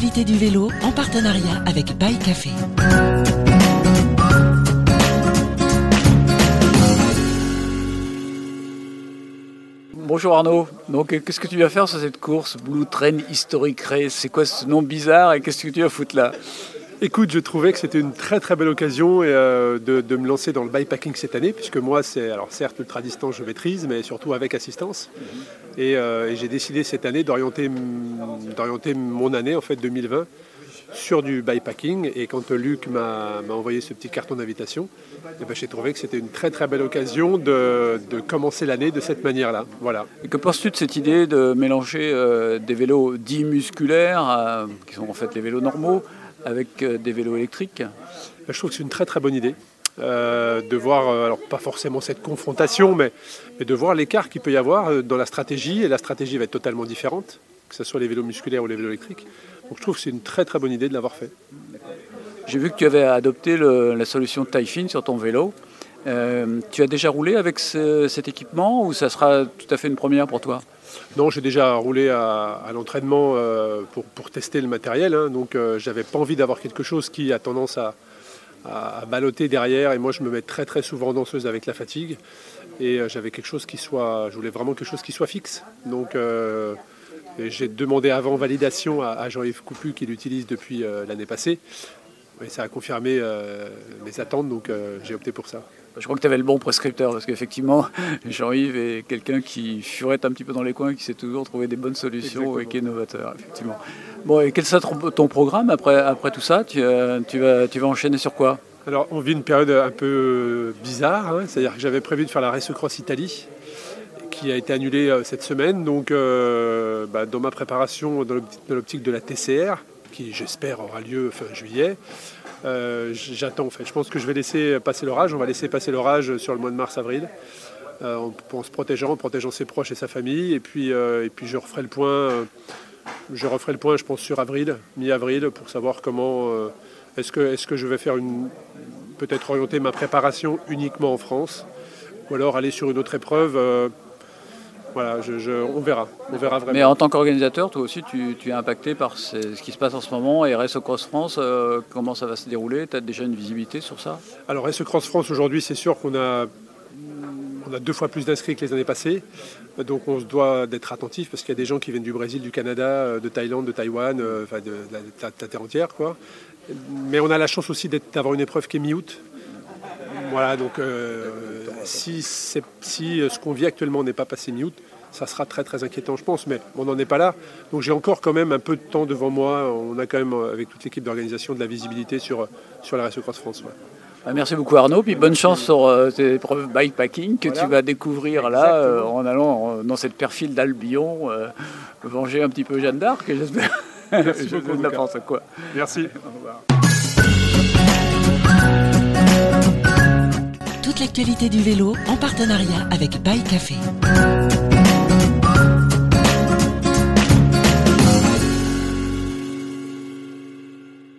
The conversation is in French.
du vélo en partenariat avec Bike Café. Bonjour Arnaud, donc qu'est-ce que tu vas faire sur cette course Blue Train Historic Race? C'est quoi ce nom bizarre et qu'est-ce que tu vas foutre là? Écoute, je trouvais que c'était une très très belle occasion euh, de, me lancer dans le bikepacking cette année, puisque moi, c'est alors certes ultra distance, je maîtrise, mais surtout avec assistance. Euh, et, j'ai décidé cette année d'orienter mon année en fait 2020 sur du bikepacking. Et quand Luc m'a envoyé ce petit carton d'invitation, eh ben, j'ai trouvé que c'était une très très belle occasion de, commencer l'année de cette manière-là. Voilà. Et que penses-tu de cette idée de mélanger euh, des vélos dits musculaires, qui sont en fait les vélos normaux, avec euh, des vélos électriques Je trouve que c'est une très très bonne idée. Euh, de voir, euh, alors pas forcément cette confrontation, mais, mais de voir l'écart qu'il peut y avoir dans la stratégie, et la stratégie va être totalement différente, que ce soit les vélos musculaires ou les vélos électriques. Donc je trouve que c'est une très très bonne idée de l'avoir fait. J'ai vu que tu avais adopté la solution Taille sur ton vélo. tu as déjà roulé avec cet équipement ou ça sera tout à fait une première pour toi? Non, j'ai déjà roulé à, l'entraînement euh, pour, tester le matériel, hein. donc euh, j'avais pas envie d'avoir quelque chose qui a tendance à, balloter derrière. Et moi, je me mets très souvent danseuse avec la fatigue. Et euh, j'avais quelque chose qui soit, je voulais vraiment quelque chose qui soit fixe. Donc j'ai demandé avant validation à, Jean-Yves Coupu qui l'utilise depuis l'année passée. Et ça a confirmé mes attentes, donc j'ai opté pour ça. Je crois que tu avais le bon prescripteur parce qu'effectivement, Jean-Yves est quelqu'un qui furette un petit peu dans les coins, qui sait toujours trouver des bonnes solutions et qui est novateur, effectivement. Bon, et quel sera ton programme après, après tout ça? Tu, euh, tu, vas, tu vas enchaîner sur quoi? Alors, on vit une période un peu bizarre, hein. c'est-à-dire que j'avais prévu de faire la Race Cross Italie qui a été annulée euh, cette semaine. Donc, euh, bah, dans ma préparation, dans l'optique de la TCR, qui j'espère aura lieu fin juillet, euh, j'attends en fait. Je pense que je vais laisser passer l'orage. On va laisser passer l'orage sur le mois de mars-avril. Euh, en, se protégeant, en protégeant ses proches et sa famille. Et puis, euh, et puis je referai le point. je referai le point, je pense, sur avril, mi-avril, pour savoir comment. est-ce que, est que je vais faire une. Peut-être orienter ma préparation uniquement en France, ou alors aller sur une autre épreuve voilà, on verra. On verra vraiment. Mais en tant qu'organisateur, toi aussi, tu, es impacté par ce, qui se passe en ce moment. Et Race Cross France, euh, comment ça va se dérouler? Tu as déjà une visibilité sur ça? Alors, Race Cross France, aujourd'hui, c'est sûr qu'on a, on a deux fois plus d'inscrits que les années passées. Donc, on se doit d'être attentif parce qu'il y a des gens qui viennent du Brésil, du Canada, euh, de Thaïlande, de Taïwan, euh, de, la, terre entière. Quoi. Mais on a la chance aussi d'avoir une épreuve qui est mi-août. Voilà, donc si, si ce qu'on vit actuellement n'est pas passé mi-août, ça sera très très inquiétant, je pense, mais on n'en est pas là. Donc j'ai encore quand même un peu de temps devant moi. On a quand même, avec toute l'équipe d'organisation, de la visibilité sur, sur la Race Cross France. Bah, merci beaucoup Arnaud, puis bonne chance sur euh, tes épreuves bikepacking que tu vas découvrir là euh, en allant dans cette perfile d'Albion, euh, venger un petit peu Jeanne d'Arc, j'espère. Merci beaucoup, de la France, quoi. Merci. Toute l'actualité du vélo en partenariat avec Bike Café.